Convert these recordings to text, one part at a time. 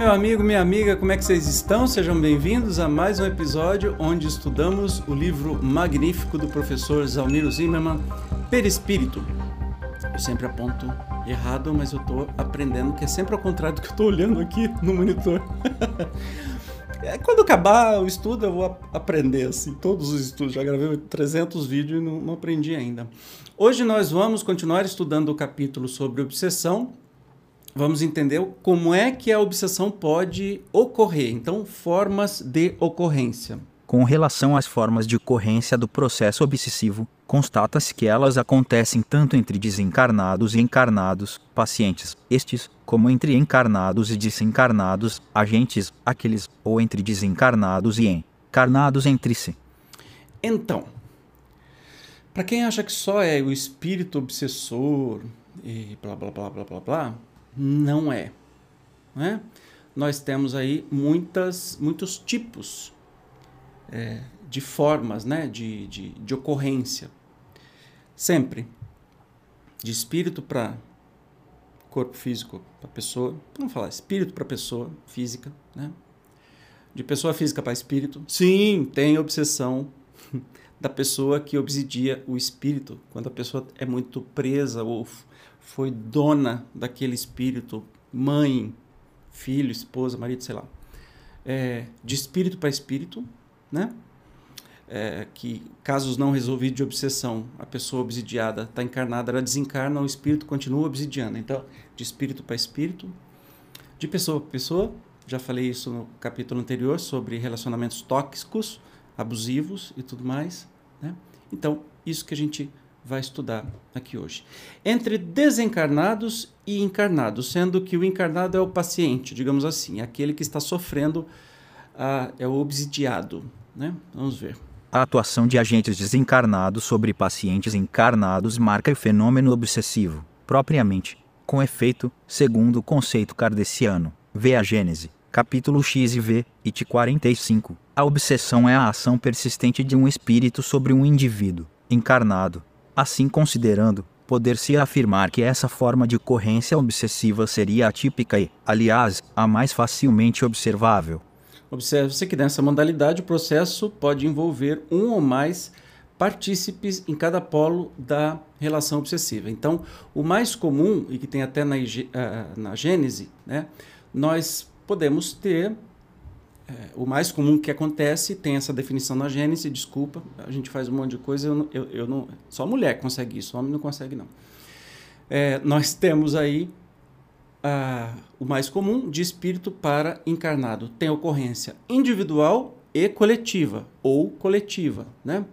Meu amigo, minha amiga, como é que vocês estão? Sejam bem-vindos a mais um episódio onde estudamos o livro magnífico do professor Zalmiro Zimmermann, Perispírito. Eu sempre aponto errado, mas eu estou aprendendo que é sempre ao contrário do que eu estou olhando aqui no monitor. É, quando acabar o estudo, eu vou aprender, assim, todos os estudos. Já gravei 300 vídeos e não, não aprendi ainda. Hoje nós vamos continuar estudando o capítulo sobre obsessão. Vamos entender como é que a obsessão pode ocorrer. Então, formas de ocorrência. Com relação às formas de ocorrência do processo obsessivo, constata-se que elas acontecem tanto entre desencarnados e encarnados, pacientes, estes, como entre encarnados e desencarnados, agentes, aqueles, ou entre desencarnados e encarnados entre si. Então, para quem acha que só é o espírito obsessor e blá blá blá blá blá blá, não é. Né? Nós temos aí muitas, muitos tipos é, de formas né, de, de, de ocorrência. Sempre. De espírito para corpo físico para pessoa. Vamos falar espírito para pessoa física. Né? De pessoa física para espírito. Sim, tem obsessão da pessoa que obsidia o espírito. Quando a pessoa é muito presa ou foi dona daquele espírito, mãe, filho, esposa, marido, sei lá. É, de espírito para espírito, né? É, que casos não resolvidos de obsessão, a pessoa obsidiada está encarnada, ela desencarna, o espírito continua obsidiando. Então, de espírito para espírito, de pessoa para pessoa, já falei isso no capítulo anterior sobre relacionamentos tóxicos, abusivos e tudo mais. Né? Então, isso que a gente vai estudar aqui hoje. Entre desencarnados e encarnados, sendo que o encarnado é o paciente, digamos assim, aquele que está sofrendo, uh, é o obsidiado. Né? Vamos ver. A atuação de agentes desencarnados sobre pacientes encarnados marca o fenômeno obsessivo, propriamente, com efeito, segundo o conceito kardeciano. Vê a Gênese, capítulo X e V, it 45. A obsessão é a ação persistente de um espírito sobre um indivíduo encarnado. Assim considerando, poder-se afirmar que essa forma de ocorrência obsessiva seria atípica e, aliás, a mais facilmente observável. Observe-se que nessa modalidade o processo pode envolver um ou mais partícipes em cada polo da relação obsessiva. Então, o mais comum, e que tem até na, na Gênese, né, nós podemos ter é, o mais comum que acontece, tem essa definição na Gênese, desculpa, a gente faz um monte de coisa, eu, eu, eu não, só mulher consegue isso, homem não consegue não. É, nós temos aí ah, o mais comum de espírito para encarnado. Tem ocorrência individual e coletiva, ou coletiva, né?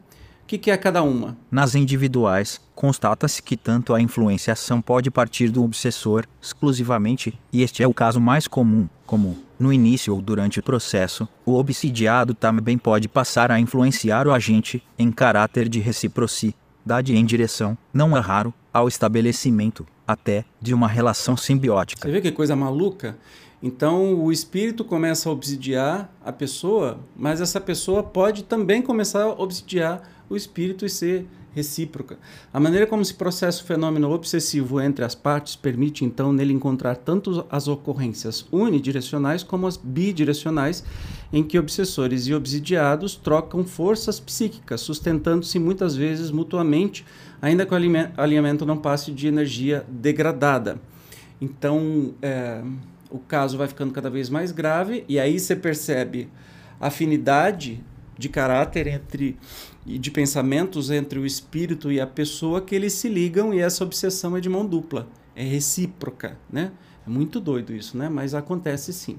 O que, que é cada uma? Nas individuais, constata-se que tanto a influenciação pode partir do obsessor exclusivamente, e este é o caso mais comum, como, no início ou durante o processo, o obsidiado também pode passar a influenciar o agente, em caráter de reciprocidade em direção, não é raro, ao estabelecimento, até, de uma relação simbiótica. Você vê que coisa maluca? Então o espírito começa a obsidiar a pessoa, mas essa pessoa pode também começar a obsidiar o espírito e ser recíproca. A maneira como se processa o fenômeno obsessivo entre as partes permite então nele encontrar tanto as ocorrências unidirecionais como as bidirecionais, em que obsessores e obsidiados trocam forças psíquicas, sustentando-se muitas vezes mutuamente, ainda que o alinhamento não passe de energia degradada. Então, é, o caso vai ficando cada vez mais grave, e aí você percebe afinidade de caráter entre e de pensamentos entre o espírito e a pessoa que eles se ligam e essa obsessão é de mão dupla, é recíproca, né? É muito doido isso, né? Mas acontece sim.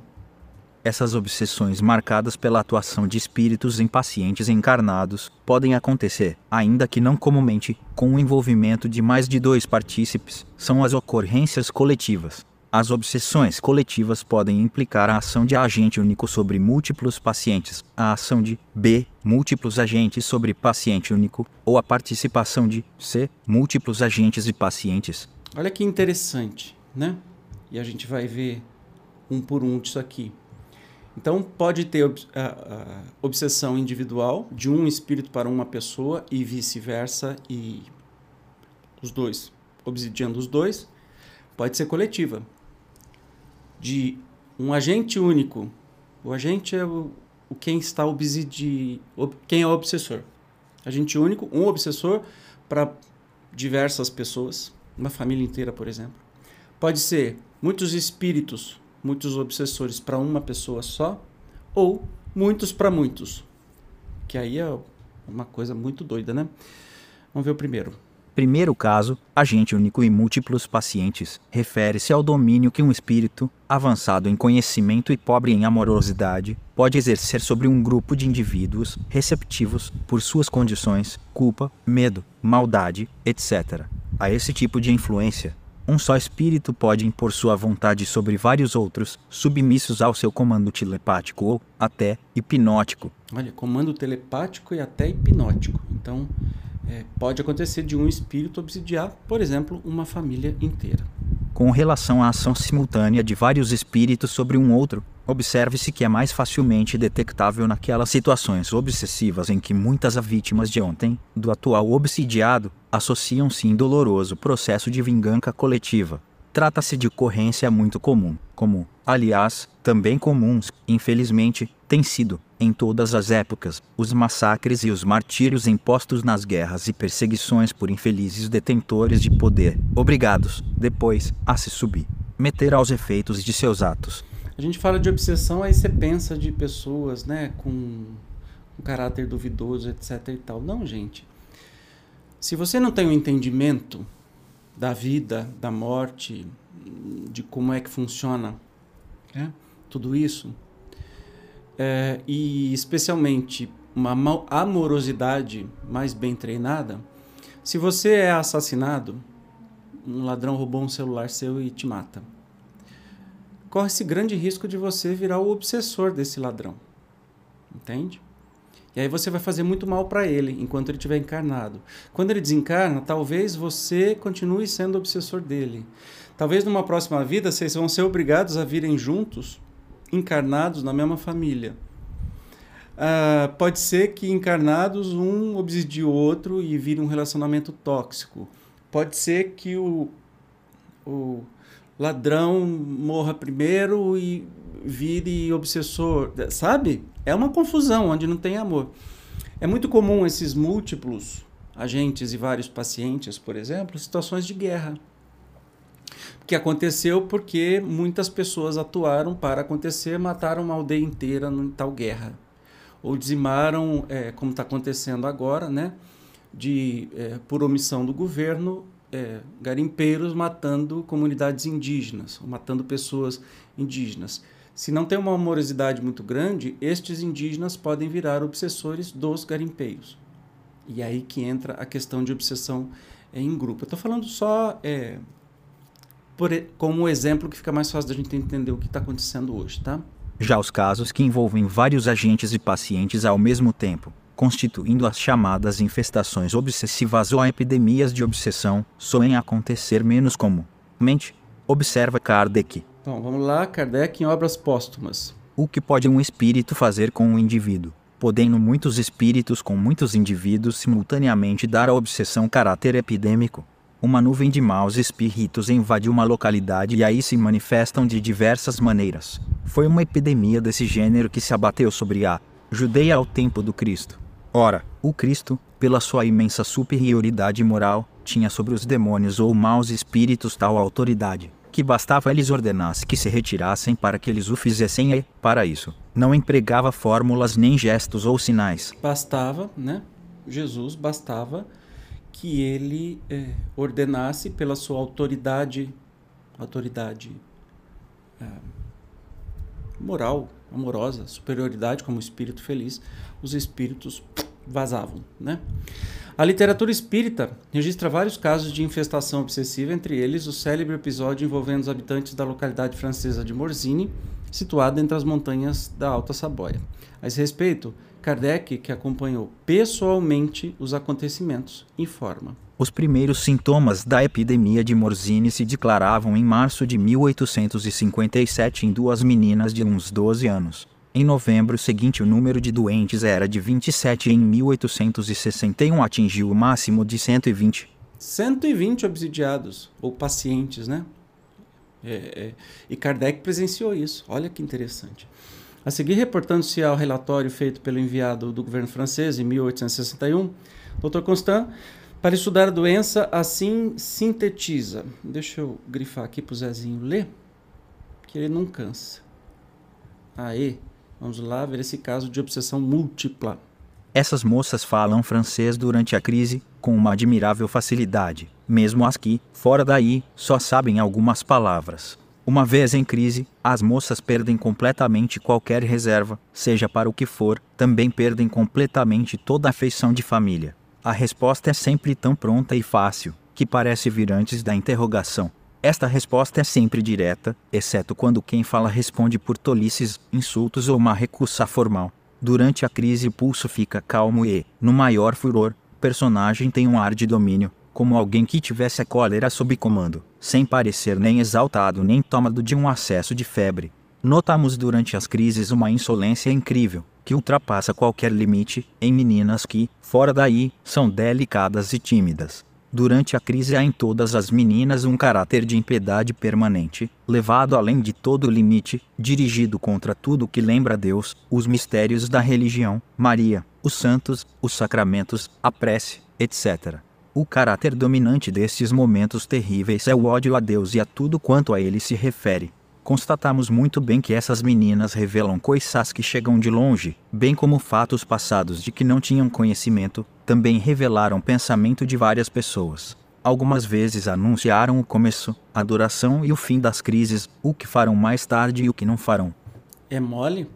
Essas obsessões marcadas pela atuação de espíritos em pacientes encarnados podem acontecer, ainda que não comumente, com o envolvimento de mais de dois partícipes, são as ocorrências coletivas. As obsessões coletivas podem implicar a ação de agente único sobre múltiplos pacientes, a ação de B, múltiplos agentes sobre paciente único, ou a participação de C, múltiplos agentes e pacientes. Olha que interessante, né? E a gente vai ver um por um disso aqui. Então, pode ter ob obsessão individual de um espírito para uma pessoa e vice-versa, e os dois, obsidiando os dois. Pode ser coletiva, de um agente único. O agente é o, o quem está obsidi, quem é o obsessor. Agente único, um obsessor para diversas pessoas, uma família inteira, por exemplo. Pode ser muitos espíritos, muitos obsessores para uma pessoa só, ou muitos para muitos. Que aí é uma coisa muito doida, né? Vamos ver o primeiro. Primeiro caso, agente único e múltiplos pacientes, refere-se ao domínio que um espírito, avançado em conhecimento e pobre em amorosidade, pode exercer sobre um grupo de indivíduos receptivos por suas condições, culpa, medo, maldade, etc. A esse tipo de influência, um só espírito pode impor sua vontade sobre vários outros, submissos ao seu comando telepático ou até hipnótico. Olha, comando telepático e até hipnótico. Então, é, pode acontecer de um espírito obsidiar, por exemplo, uma família inteira. Com relação à ação simultânea de vários espíritos sobre um outro, observe-se que é mais facilmente detectável naquelas situações obsessivas em que muitas vítimas de ontem, do atual obsidiado, associam-se em doloroso processo de vingança coletiva. Trata-se de ocorrência muito comum, como, aliás, também comuns, infelizmente, têm sido, em todas as épocas, os massacres e os martírios impostos nas guerras e perseguições por infelizes detentores de poder, obrigados, depois, a se subir, meter aos efeitos de seus atos. A gente fala de obsessão, aí você pensa de pessoas, né, com um caráter duvidoso, etc e tal. Não, gente. Se você não tem um entendimento da vida, da morte, de como é que funciona né, tudo isso, é, e especialmente uma amorosidade mais bem treinada, se você é assassinado, um ladrão roubou um celular seu e te mata. Corre-se grande risco de você virar o obsessor desse ladrão. Entende? E aí você vai fazer muito mal para ele enquanto ele estiver encarnado. Quando ele desencarna, talvez você continue sendo obsessor dele. Talvez numa próxima vida vocês vão ser obrigados a virem juntos encarnados na mesma família. Uh, pode ser que encarnados um obsidie o outro e vire um relacionamento tóxico. Pode ser que o, o ladrão morra primeiro e vire obsessor, sabe? É uma confusão onde não tem amor. É muito comum esses múltiplos agentes e vários pacientes, por exemplo, situações de guerra que aconteceu porque muitas pessoas atuaram para acontecer, mataram uma aldeia inteira em tal guerra. Ou dizimaram, é, como está acontecendo agora, né, de, é, por omissão do governo, é, garimpeiros matando comunidades indígenas, matando pessoas indígenas. Se não tem uma amorosidade muito grande, estes indígenas podem virar obsessores dos garimpeiros. E aí que entra a questão de obsessão em grupo. Eu estou falando só é, por, como exemplo que fica mais fácil da gente entender o que está acontecendo hoje, tá? Já os casos que envolvem vários agentes e pacientes ao mesmo tempo, constituindo as chamadas infestações obsessivas ou epidemias de obsessão, soem acontecer menos comumente, observa Kardec. Então, vamos lá, Kardec em Obras Póstumas. O que pode um espírito fazer com um indivíduo? Podendo muitos espíritos com muitos indivíduos simultaneamente dar à obsessão caráter epidêmico, uma nuvem de maus espíritos invade uma localidade e aí se manifestam de diversas maneiras. Foi uma epidemia desse gênero que se abateu sobre a Judeia ao tempo do Cristo. Ora, o Cristo, pela sua imensa superioridade moral, tinha sobre os demônios ou maus espíritos tal autoridade, que bastava lhes ordenasse que se retirassem para que eles o fizessem e, para isso, não empregava fórmulas nem gestos ou sinais. Bastava, né? Jesus bastava que ele é, ordenasse pela sua autoridade, autoridade é, moral, amorosa, superioridade como espírito feliz, os espíritos vazavam, né? A literatura espírita registra vários casos de infestação obsessiva, entre eles o célebre episódio envolvendo os habitantes da localidade francesa de Morzine, situada entre as montanhas da Alta Saboia. A esse respeito, Kardec, que acompanhou pessoalmente os acontecimentos, informa. Os primeiros sintomas da epidemia de Morzine se declaravam em março de 1857 em duas meninas de uns 12 anos. Em novembro seguinte, o número de doentes era de 27 e em 1861 atingiu o máximo de 120. 120 obsidiados, ou pacientes, né? É, é, e Kardec presenciou isso. Olha que interessante. A seguir, reportando-se ao relatório feito pelo enviado do governo francês em 1861, Dr. Constant, para estudar a doença, assim sintetiza. Deixa eu grifar aqui para o Zezinho ler, que ele não cansa. Aí, vamos lá ver esse caso de obsessão múltipla. Essas moças falam francês durante a crise com uma admirável facilidade, mesmo as que, fora daí, só sabem algumas palavras. Uma vez em crise, as moças perdem completamente qualquer reserva, seja para o que for, também perdem completamente toda a afeição de família. A resposta é sempre tão pronta e fácil, que parece vir antes da interrogação. Esta resposta é sempre direta, exceto quando quem fala responde por tolices, insultos ou uma recusa formal. Durante a crise o pulso fica calmo e, no maior furor, o personagem tem um ar de domínio, como alguém que tivesse a cólera sob comando, sem parecer nem exaltado nem tomado de um acesso de febre. Notamos durante as crises uma insolência incrível, que ultrapassa qualquer limite, em meninas que, fora daí, são delicadas e tímidas. Durante a crise há em todas as meninas um caráter de impiedade permanente, levado além de todo limite, dirigido contra tudo que lembra Deus, os mistérios da religião, Maria, os santos, os sacramentos, a prece, etc. O caráter dominante destes momentos terríveis é o ódio a Deus e a tudo quanto a ele se refere. Constatamos muito bem que essas meninas revelam coisas que chegam de longe, bem como fatos passados de que não tinham conhecimento, também revelaram pensamento de várias pessoas. Algumas vezes anunciaram o começo, a duração e o fim das crises, o que farão mais tarde e o que não farão. É mole?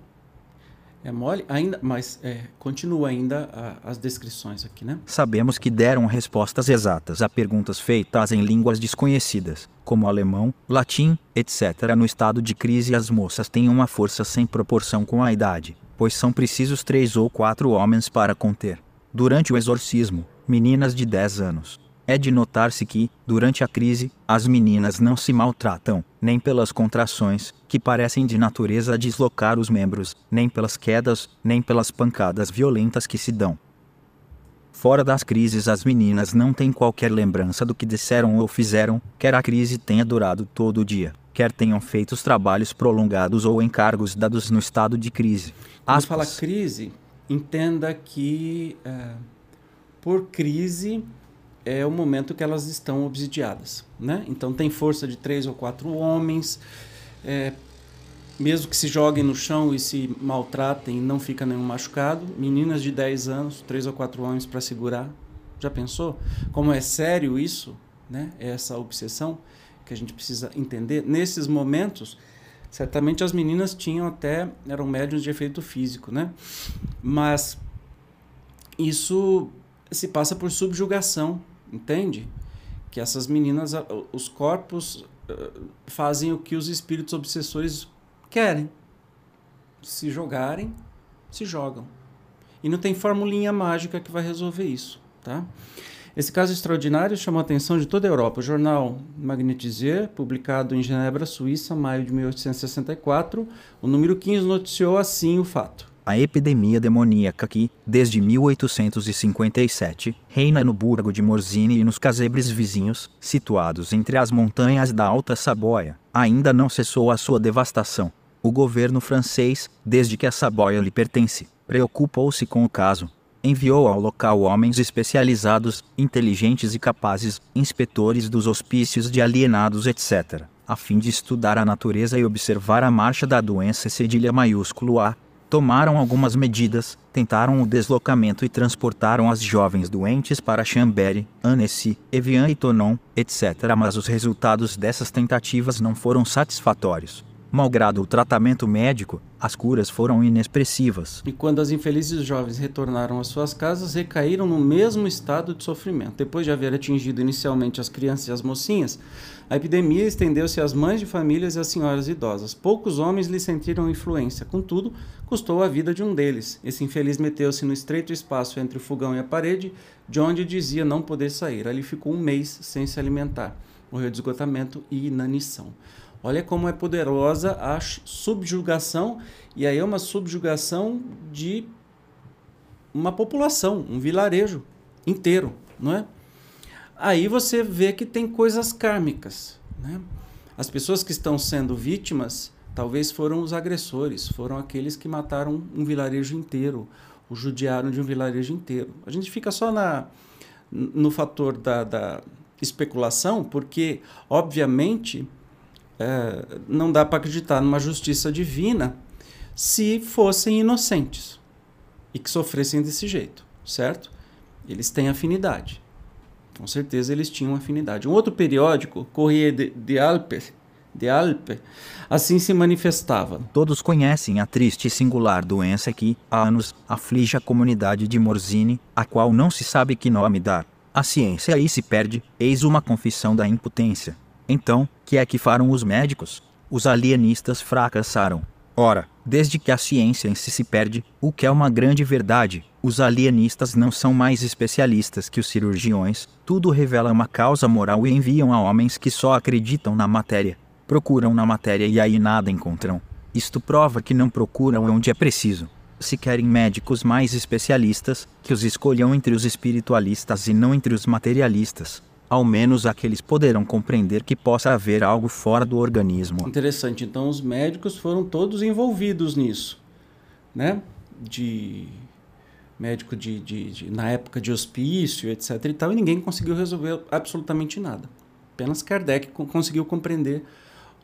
É mole, ainda, mas é, continua ainda a, as descrições aqui, né? Sabemos que deram respostas exatas a perguntas feitas em línguas desconhecidas, como alemão, latim, etc. No estado de crise, as moças têm uma força sem proporção com a idade, pois são precisos três ou quatro homens para conter. Durante o exorcismo, meninas de 10 anos, é de notar-se que, durante a crise, as meninas não se maltratam, nem pelas contrações, que parecem de natureza deslocar os membros, nem pelas quedas, nem pelas pancadas violentas que se dão. Fora das crises, as meninas não têm qualquer lembrança do que disseram ou fizeram, quer a crise tenha durado todo o dia, quer tenham feito os trabalhos prolongados ou encargos dados no estado de crise. Quando fala crise, entenda que, é, por crise, é o momento que elas estão obsidiadas. Né? Então tem força de três ou quatro homens, é, mesmo que se joguem no chão e se maltratem, não fica nenhum machucado. Meninas de 10 anos, três ou quatro homens para segurar. Já pensou? Como é sério isso, né? essa obsessão que a gente precisa entender. Nesses momentos, certamente as meninas tinham até, eram médios de efeito físico, né? mas isso se passa por subjugação Entende? Que essas meninas, os corpos fazem o que os espíritos obsessores querem. Se jogarem, se jogam. E não tem formulinha mágica que vai resolver isso, tá? Esse caso extraordinário chamou a atenção de toda a Europa. O jornal Magnetizer, publicado em Genebra, Suíça, maio de 1864, o número 15 noticiou assim o fato a epidemia demoníaca que, desde 1857, reina no burgo de Morzine e nos casebres vizinhos, situados entre as montanhas da Alta Saboia, ainda não cessou a sua devastação. O governo francês, desde que a Saboia lhe pertence, preocupou-se com o caso. Enviou ao local homens especializados, inteligentes e capazes, inspetores dos hospícios de alienados, etc., a fim de estudar a natureza e observar a marcha da doença cedilha maiúsculo A, tomaram algumas medidas, tentaram o deslocamento e transportaram as jovens doentes para Chambéry, Annecy, Evian e Tonon, etc. Mas os resultados dessas tentativas não foram satisfatórios. Malgrado o tratamento médico, as curas foram inexpressivas. E quando as infelizes jovens retornaram às suas casas, recaíram no mesmo estado de sofrimento. Depois de haver atingido inicialmente as crianças e as mocinhas, a epidemia estendeu-se às mães de famílias e às senhoras idosas. Poucos homens lhe sentiram influência, contudo, custou a vida de um deles. Esse infeliz meteu-se no estreito espaço entre o fogão e a parede, de onde dizia não poder sair. Ali ficou um mês sem se alimentar. Morreu de esgotamento e inanição. Olha como é poderosa a subjugação, e aí é uma subjugação de uma população, um vilarejo inteiro, não é? Aí você vê que tem coisas kármicas, né? As pessoas que estão sendo vítimas talvez foram os agressores, foram aqueles que mataram um vilarejo inteiro, o judiaram de um vilarejo inteiro. A gente fica só na, no fator da, da especulação, porque, obviamente, é, não dá para acreditar numa justiça divina se fossem inocentes e que sofressem desse jeito, certo? Eles têm afinidade. Com certeza eles tinham afinidade. Um outro periódico, Corriere de, de Alpe, de Alpe, assim se manifestava. Todos conhecem a triste e singular doença que, há anos, aflige a comunidade de Morzine, a qual não se sabe que nome dar. A ciência aí se perde, eis uma confissão da impotência. Então, que é que farão os médicos? Os alienistas fracassaram. Ora, desde que a ciência em si se perde, o que é uma grande verdade, os alienistas não são mais especialistas que os cirurgiões, tudo revela uma causa moral e enviam a homens que só acreditam na matéria. Procuram na matéria e aí nada encontram. Isto prova que não procuram onde é preciso. Se querem médicos mais especialistas, que os escolham entre os espiritualistas e não entre os materialistas ao menos aqueles poderão compreender que possa haver algo fora do organismo. Interessante. Então, os médicos foram todos envolvidos nisso, né? De médico de, de, de, na época de hospício, etc. e tal, e ninguém conseguiu resolver absolutamente nada. Apenas Kardec conseguiu compreender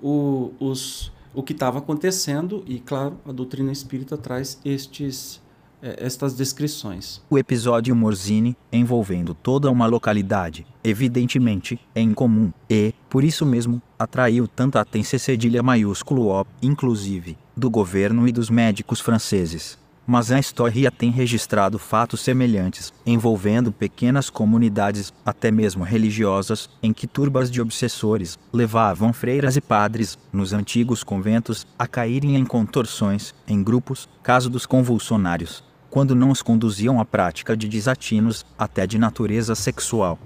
o, os, o que estava acontecendo e, claro, a doutrina espírita traz estes estas descrições. O episódio Morzine, envolvendo toda uma localidade, evidentemente, é incomum, e, por isso mesmo, atraiu tanta atenção cedilha maiúsculo O, inclusive, do governo e dos médicos franceses mas a história tem registrado fatos semelhantes, envolvendo pequenas comunidades, até mesmo religiosas, em que turbas de obsessores levavam freiras e padres, nos antigos conventos, a caírem em contorções, em grupos, caso dos convulsionários, quando não os conduziam à prática de desatinos, até de natureza sexual.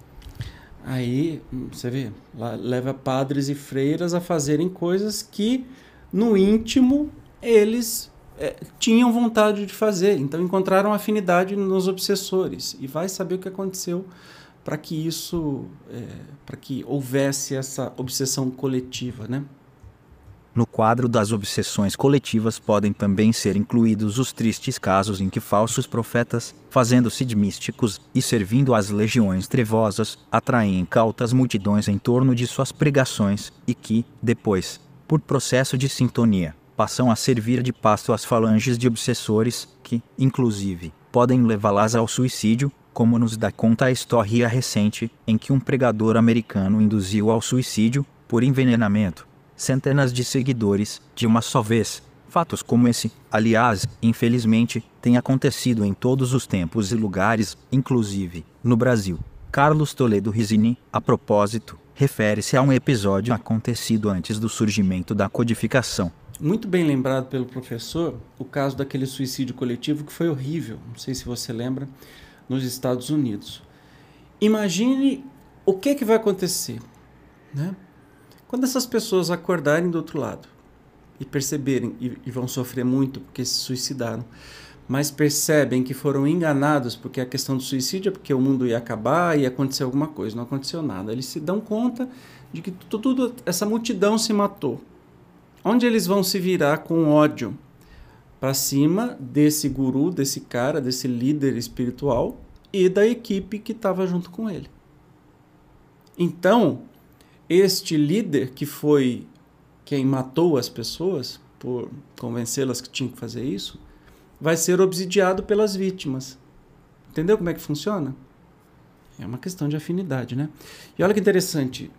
Aí, você vê, leva padres e freiras a fazerem coisas que, no íntimo, eles é, tinham vontade de fazer, então encontraram afinidade nos obsessores. E vai saber o que aconteceu para que isso, é, para que houvesse essa obsessão coletiva, né? No quadro das obsessões coletivas podem também ser incluídos os tristes casos em que falsos profetas, fazendo-se de místicos e servindo às legiões trevosas, atraem incautas multidões em torno de suas pregações e que, depois, por processo de sintonia, passam a servir de pasto às falanges de obsessores, que, inclusive, podem levá-las ao suicídio, como nos dá conta a história recente, em que um pregador americano induziu ao suicídio, por envenenamento, centenas de seguidores, de uma só vez. Fatos como esse, aliás, infelizmente, têm acontecido em todos os tempos e lugares, inclusive no Brasil. Carlos Toledo Risini, a propósito, refere-se a um episódio acontecido antes do surgimento da codificação, muito bem lembrado pelo professor o caso daquele suicídio coletivo que foi horrível, não sei se você lembra, nos Estados Unidos. Imagine o que, que vai acontecer né? Quando essas pessoas acordarem do outro lado e perceberem, e, e vão sofrer muito porque se suicidaram, mas percebem que foram enganados porque a questão do suicídio é porque o mundo ia acabar e acontecer alguma coisa, não aconteceu nada. Eles se dão conta de que tudo, essa multidão se matou onde eles vão se virar com ódio para cima desse guru, desse cara, desse líder espiritual e da equipe que estava junto com ele. Então, este líder que foi quem matou as pessoas por convencê-las que tinham que fazer isso, vai ser obsidiado pelas vítimas. Entendeu como é que funciona? É uma questão de afinidade, né? E olha que interessante,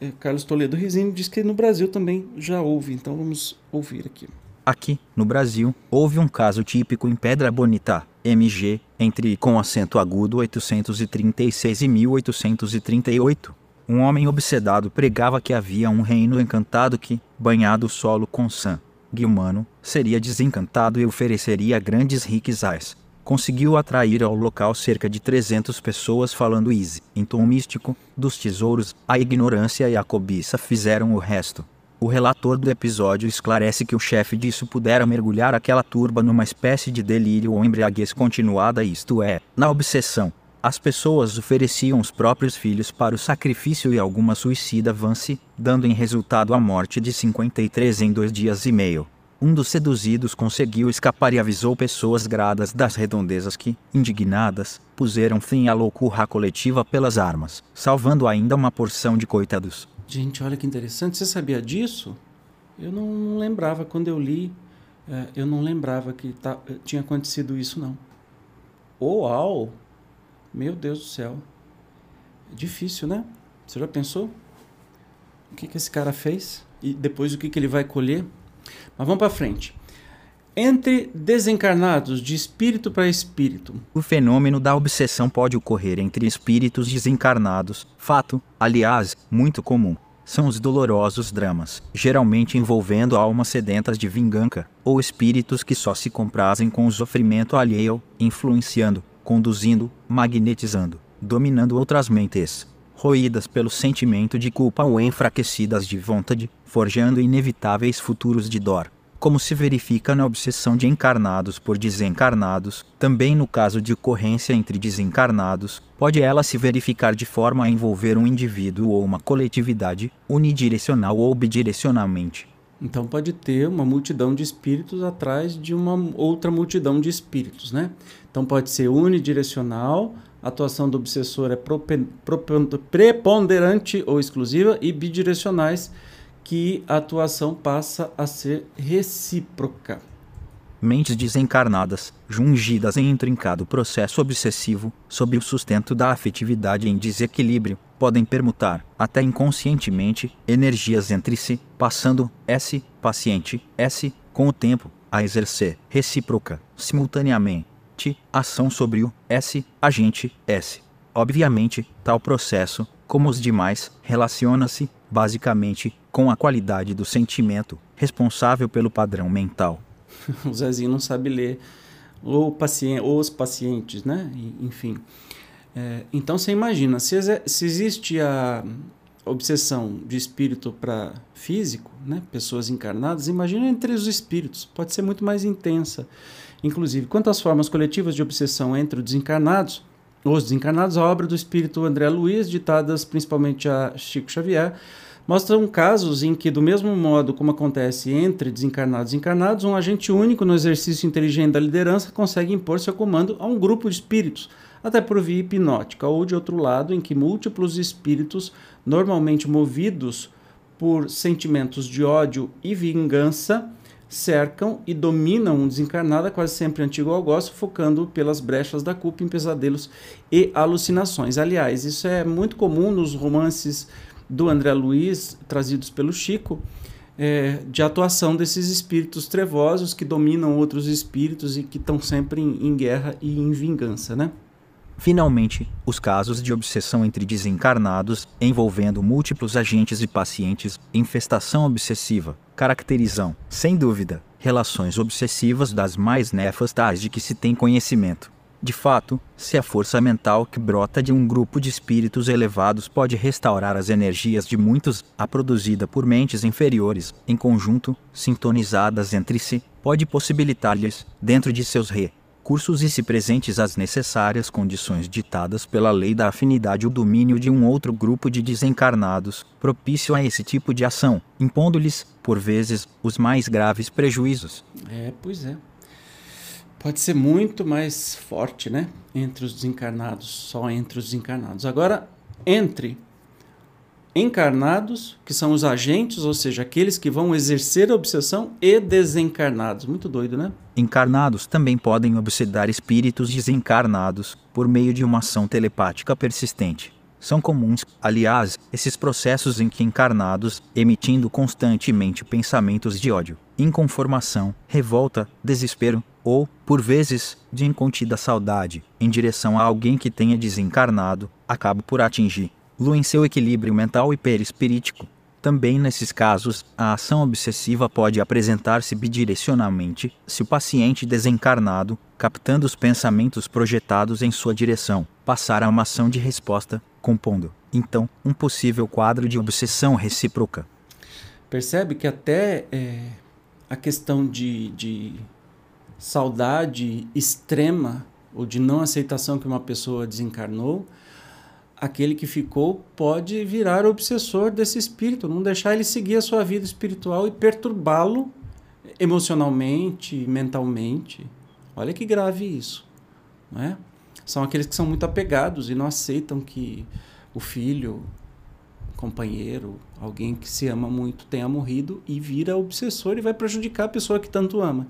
é, Carlos Toledo Risini diz que no Brasil também já houve, então vamos ouvir aqui. Aqui, no Brasil, houve um caso típico em Pedra Bonita, MG, entre com acento agudo 836 e 1838. Um homem obsedado pregava que havia um reino encantado que, banhado o solo com sangue humano, seria desencantado e ofereceria grandes riquezas conseguiu atrair ao local cerca de 300 pessoas falando easy, em tom místico, dos tesouros, a ignorância e a cobiça fizeram o resto. O relator do episódio esclarece que o chefe disso pudera mergulhar aquela turba numa espécie de delírio ou embriaguez continuada, isto é, na obsessão. As pessoas ofereciam os próprios filhos para o sacrifício e alguma suicida vance, dando em resultado a morte de 53 em dois dias e meio. Um dos seduzidos conseguiu escapar e avisou pessoas gradas das redondezas que, indignadas, puseram fim à loucura coletiva pelas armas, salvando ainda uma porção de coitados. Gente, olha que interessante. Você sabia disso? Eu não lembrava quando eu li. É, eu não lembrava que tá, tinha acontecido isso, não. Uau! Meu Deus do céu. É difícil, né? Você já pensou? O que, que esse cara fez? E depois o que, que ele vai colher? Mas vamos para frente. Entre desencarnados, de espírito para espírito. O fenômeno da obsessão pode ocorrer entre espíritos desencarnados, fato, aliás, muito comum. São os dolorosos dramas, geralmente envolvendo almas sedentas de vingança, ou espíritos que só se comprazem com o sofrimento alheio, influenciando, conduzindo, magnetizando, dominando outras mentes, roídas pelo sentimento de culpa ou enfraquecidas de vontade, forjando inevitáveis futuros de dor. Como se verifica na obsessão de encarnados por desencarnados, também no caso de ocorrência entre desencarnados, pode ela se verificar de forma a envolver um indivíduo ou uma coletividade, unidirecional ou bidirecionalmente. Então pode ter uma multidão de espíritos atrás de uma outra multidão de espíritos, né? Então pode ser unidirecional, a atuação do obsessor é preponderante ou exclusiva e bidirecionais, que a atuação passa a ser recíproca. Mentes desencarnadas, jungidas em intrincado processo obsessivo, sob o sustento da afetividade em desequilíbrio, podem permutar, até inconscientemente, energias entre si, passando S, paciente, S, com o tempo, a exercer, recíproca, simultaneamente, ação sobre o S, agente S. Obviamente, tal processo, como os demais, relaciona-se, basicamente, com a qualidade do sentimento, responsável pelo padrão mental. o Zezinho não sabe ler ou, paciente, ou os pacientes, né? Enfim. É, então você imagina, se, se existe a obsessão de espírito para físico, né? pessoas encarnadas, imagina entre os espíritos, pode ser muito mais intensa. Inclusive, quanto às formas coletivas de obsessão entre os desencarnados, os desencarnados, a obra do espírito André Luiz, ditadas principalmente a Chico Xavier, mostram casos em que, do mesmo modo como acontece entre desencarnados e encarnados, um agente único no exercício inteligente da liderança consegue impor seu comando a um grupo de espíritos, até por via hipnótica, ou de outro lado, em que múltiplos espíritos, normalmente movidos por sentimentos de ódio e vingança, cercam e dominam um desencarnado, quase sempre antigo algoz, focando pelas brechas da culpa em pesadelos e alucinações. Aliás, isso é muito comum nos romances do André Luiz, trazidos pelo Chico, é, de atuação desses espíritos trevosos que dominam outros espíritos e que estão sempre em, em guerra e em vingança, né? Finalmente, os casos de obsessão entre desencarnados, envolvendo múltiplos agentes e pacientes, infestação obsessiva, caracterizam, sem dúvida, relações obsessivas das mais nefastas de que se tem conhecimento. De fato, se a força mental que brota de um grupo de espíritos elevados pode restaurar as energias de muitos, a produzida por mentes inferiores, em conjunto, sintonizadas entre si, pode possibilitar-lhes, dentro de seus re recursos e se presentes as necessárias condições ditadas pela lei da afinidade o domínio de um outro grupo de desencarnados, propício a esse tipo de ação, impondo-lhes, por vezes, os mais graves prejuízos. É, pois é. Pode ser muito mais forte, né? Entre os desencarnados, só entre os desencarnados. Agora, entre encarnados, que são os agentes, ou seja, aqueles que vão exercer a obsessão, e desencarnados. Muito doido, né? Encarnados também podem obsedar espíritos desencarnados por meio de uma ação telepática persistente. São comuns, aliás, esses processos em que encarnados, emitindo constantemente pensamentos de ódio, inconformação, revolta, desespero, ou, por vezes, de incontida saudade, em direção a alguém que tenha desencarnado, acabam por atingir Lu em seu equilíbrio mental e perispirítico. Também nesses casos, a ação obsessiva pode apresentar-se bidirecionalmente se o paciente desencarnado, captando os pensamentos projetados em sua direção, passar a uma ação de resposta, compondo, então, um possível quadro de obsessão recíproca. Percebe que até é, a questão de, de saudade extrema ou de não aceitação que uma pessoa desencarnou, aquele que ficou pode virar obsessor desse espírito, não deixar ele seguir a sua vida espiritual e perturbá-lo emocionalmente, mentalmente. Olha que grave isso, não é? São aqueles que são muito apegados e não aceitam que o filho, companheiro, alguém que se ama muito tenha morrido e vira obsessor e vai prejudicar a pessoa que tanto ama.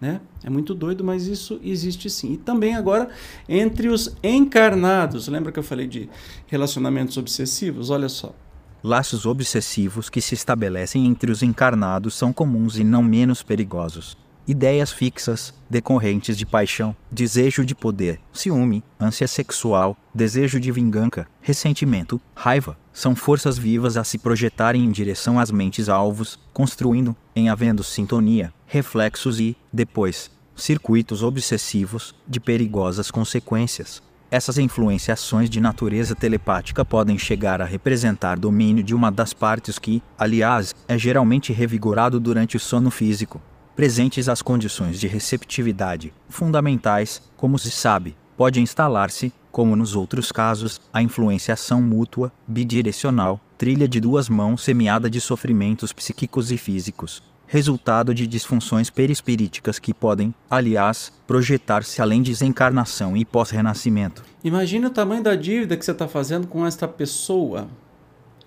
Né? É muito doido, mas isso existe sim. E também agora entre os encarnados. Lembra que eu falei de relacionamentos obsessivos? Olha só. Laços obsessivos que se estabelecem entre os encarnados são comuns e não menos perigosos ideias fixas, decorrentes de paixão, desejo de poder, ciúme, ânsia sexual, desejo de vingança, ressentimento, raiva, são forças vivas a se projetarem em direção às mentes alvos, construindo, em havendo sintonia, reflexos e, depois, circuitos obsessivos, de perigosas consequências. Essas influenciações de natureza telepática podem chegar a representar domínio de uma das partes que, aliás, é geralmente revigorado durante o sono físico presentes as condições de receptividade, fundamentais, como se sabe, pode instalar-se, como nos outros casos, a influenciação mútua, bidirecional, trilha de duas mãos semeada de sofrimentos psíquicos e físicos, resultado de disfunções perispiríticas que podem, aliás, projetar-se além de desencarnação e pós-renascimento. Imagine o tamanho da dívida que você está fazendo com esta pessoa.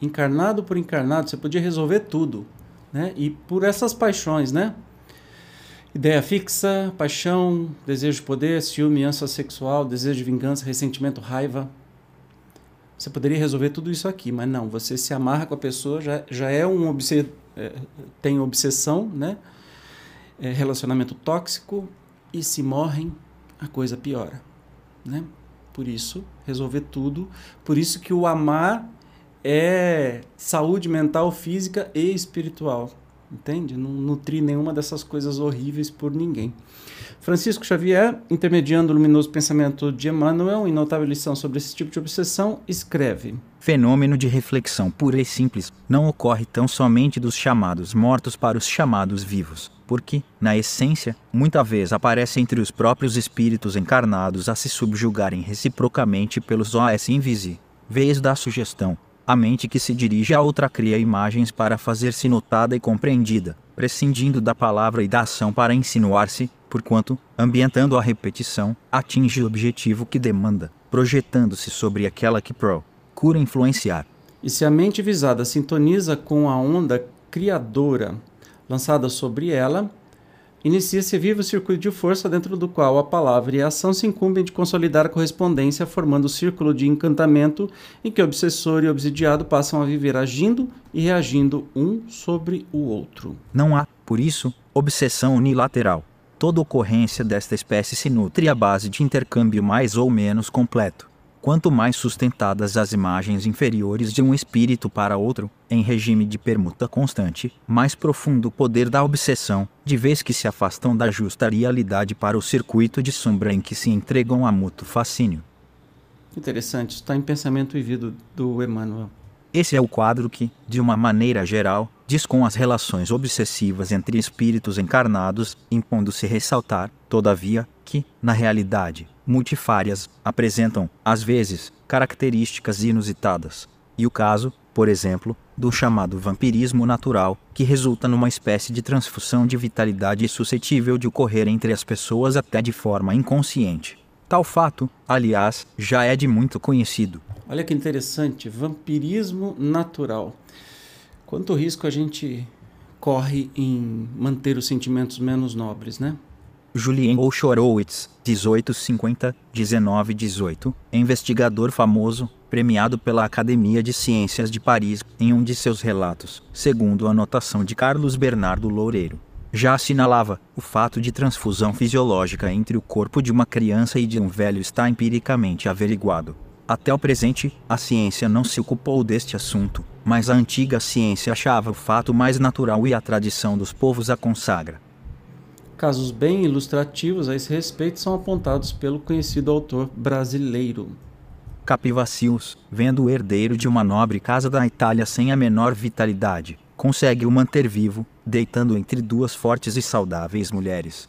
Encarnado por encarnado, você podia resolver tudo. Né? E por essas paixões, né? Ideia fixa, paixão, desejo de poder, ciúme, ânsia sexual, desejo de vingança, ressentimento, raiva. Você poderia resolver tudo isso aqui, mas não, você se amarra com a pessoa, já, já é um obse é, tem obsessão, né? É, relacionamento tóxico, e se morrem, a coisa piora, né? Por isso, resolver tudo, por isso que o amar é saúde mental, física e espiritual entende? Não nutrir nenhuma dessas coisas horríveis por ninguém. Francisco Xavier, intermediando o luminoso pensamento de Emmanuel, em notável lição sobre esse tipo de obsessão, escreve: Fenômeno de reflexão pura e simples não ocorre tão somente dos chamados mortos para os chamados vivos, porque, na essência, muita vez aparece entre os próprios espíritos encarnados a se subjugarem reciprocamente pelos OS invisi. Vez da sugestão, a mente que se dirige a outra cria imagens para fazer-se notada e compreendida, prescindindo da palavra e da ação para insinuar-se, porquanto, ambientando a repetição, atinge o objetivo que demanda, projetando-se sobre aquela que procura influenciar. E se a mente visada sintoniza com a onda criadora lançada sobre ela, Inicia-se vivo circuito de força dentro do qual a palavra e a ação se incumbem de consolidar a correspondência, formando o círculo de encantamento em que o obsessor e o obsidiado passam a viver agindo e reagindo um sobre o outro. Não há, por isso, obsessão unilateral. Toda ocorrência desta espécie se nutre à base de intercâmbio mais ou menos completo. Quanto mais sustentadas as imagens inferiores de um espírito para outro, em regime de permuta constante, mais profundo o poder da obsessão, de vez que se afastam da justa realidade para o circuito de sombra em que se entregam a mútuo fascínio. Interessante, está em pensamento vivido do Emmanuel. Esse é o quadro que, de uma maneira geral, diz com as relações obsessivas entre espíritos encarnados, impondo-se ressaltar, todavia, que, na realidade, multifárias, apresentam, às vezes, características inusitadas. E o caso, por exemplo, do chamado vampirismo natural, que resulta numa espécie de transfusão de vitalidade suscetível de ocorrer entre as pessoas até de forma inconsciente. Tal fato, aliás, já é de muito conhecido. Olha que interessante, vampirismo natural. Quanto risco a gente corre em manter os sentimentos menos nobres, né? Julien Olshorowitz, 1850-1918, investigador famoso, premiado pela Academia de Ciências de Paris, em um de seus relatos, segundo a anotação de Carlos Bernardo Loureiro. Já assinalava, o fato de transfusão fisiológica entre o corpo de uma criança e de um velho está empiricamente averiguado. Até o presente, a ciência não se ocupou deste assunto, mas a antiga ciência achava o fato mais natural e a tradição dos povos a consagra. Casos bem ilustrativos a esse respeito são apontados pelo conhecido autor brasileiro. Capivacius, vendo o herdeiro de uma nobre casa da Itália sem a menor vitalidade, consegue o manter vivo, deitando entre duas fortes e saudáveis mulheres.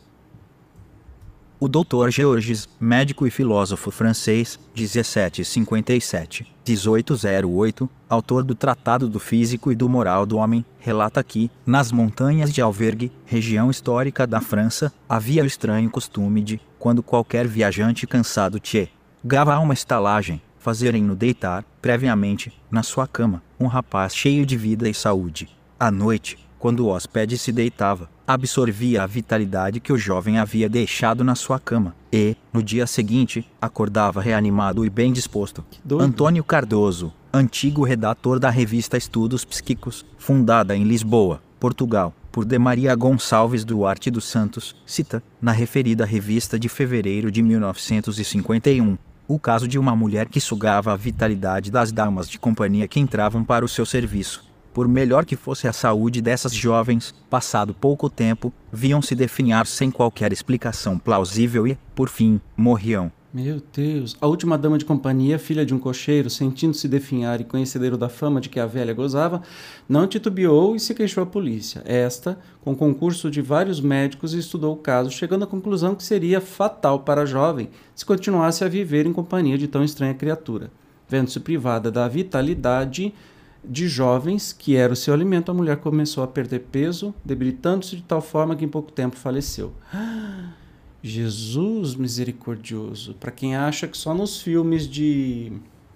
O Dr. Georges, médico e filósofo francês, 1757-1808, autor do Tratado do Físico e do Moral do Homem, relata que, nas montanhas de Alvergue, região histórica da França, havia o estranho costume de, quando qualquer viajante cansado chegava a uma estalagem, fazerem-no deitar, previamente, na sua cama, um rapaz cheio de vida e saúde. À noite, quando o hóspede se deitava, absorvia a vitalidade que o jovem havia deixado na sua cama, e, no dia seguinte, acordava reanimado e bem disposto. Antônio Cardoso, antigo redator da revista Estudos Psíquicos, fundada em Lisboa, Portugal, por De Maria Gonçalves Duarte dos Santos, cita, na referida revista de fevereiro de 1951, o caso de uma mulher que sugava a vitalidade das damas de companhia que entravam para o seu serviço por melhor que fosse a saúde dessas jovens, passado pouco tempo, viam-se definhar sem qualquer explicação plausível e, por fim, morriam. Meu Deus! A última dama de companhia, filha de um cocheiro, sentindo-se definhar e conhecedero da fama de que a velha gozava, não titubeou e se queixou à polícia. Esta, com concurso de vários médicos, estudou o caso, chegando à conclusão que seria fatal para a jovem se continuasse a viver em companhia de tão estranha criatura. Vendo-se privada da vitalidade, de jovens, que era o seu alimento, a mulher começou a perder peso, debilitando-se de tal forma que em pouco tempo faleceu. Jesus misericordioso. Para quem acha que só nos filmes de,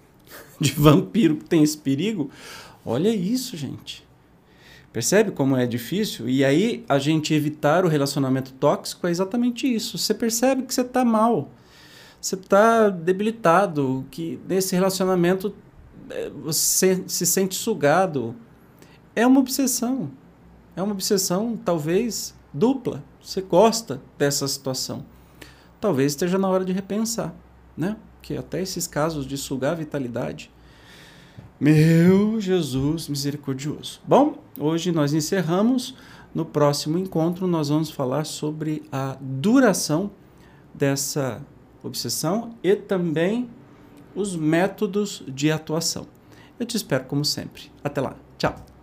de vampiro tem esse perigo, olha isso, gente. Percebe como é difícil? E aí, a gente evitar o relacionamento tóxico é exatamente isso. Você percebe que você está mal. Você está debilitado, que nesse relacionamento você se sente sugado. É uma obsessão. É uma obsessão, talvez, dupla. Você gosta dessa situação. Talvez esteja na hora de repensar, né? Que até esses casos de sugar a vitalidade. Meu Jesus misericordioso. Bom, hoje nós encerramos. No próximo encontro, nós vamos falar sobre a duração dessa obsessão e também os métodos de atuação. Eu te espero como sempre. Até lá. Tchau.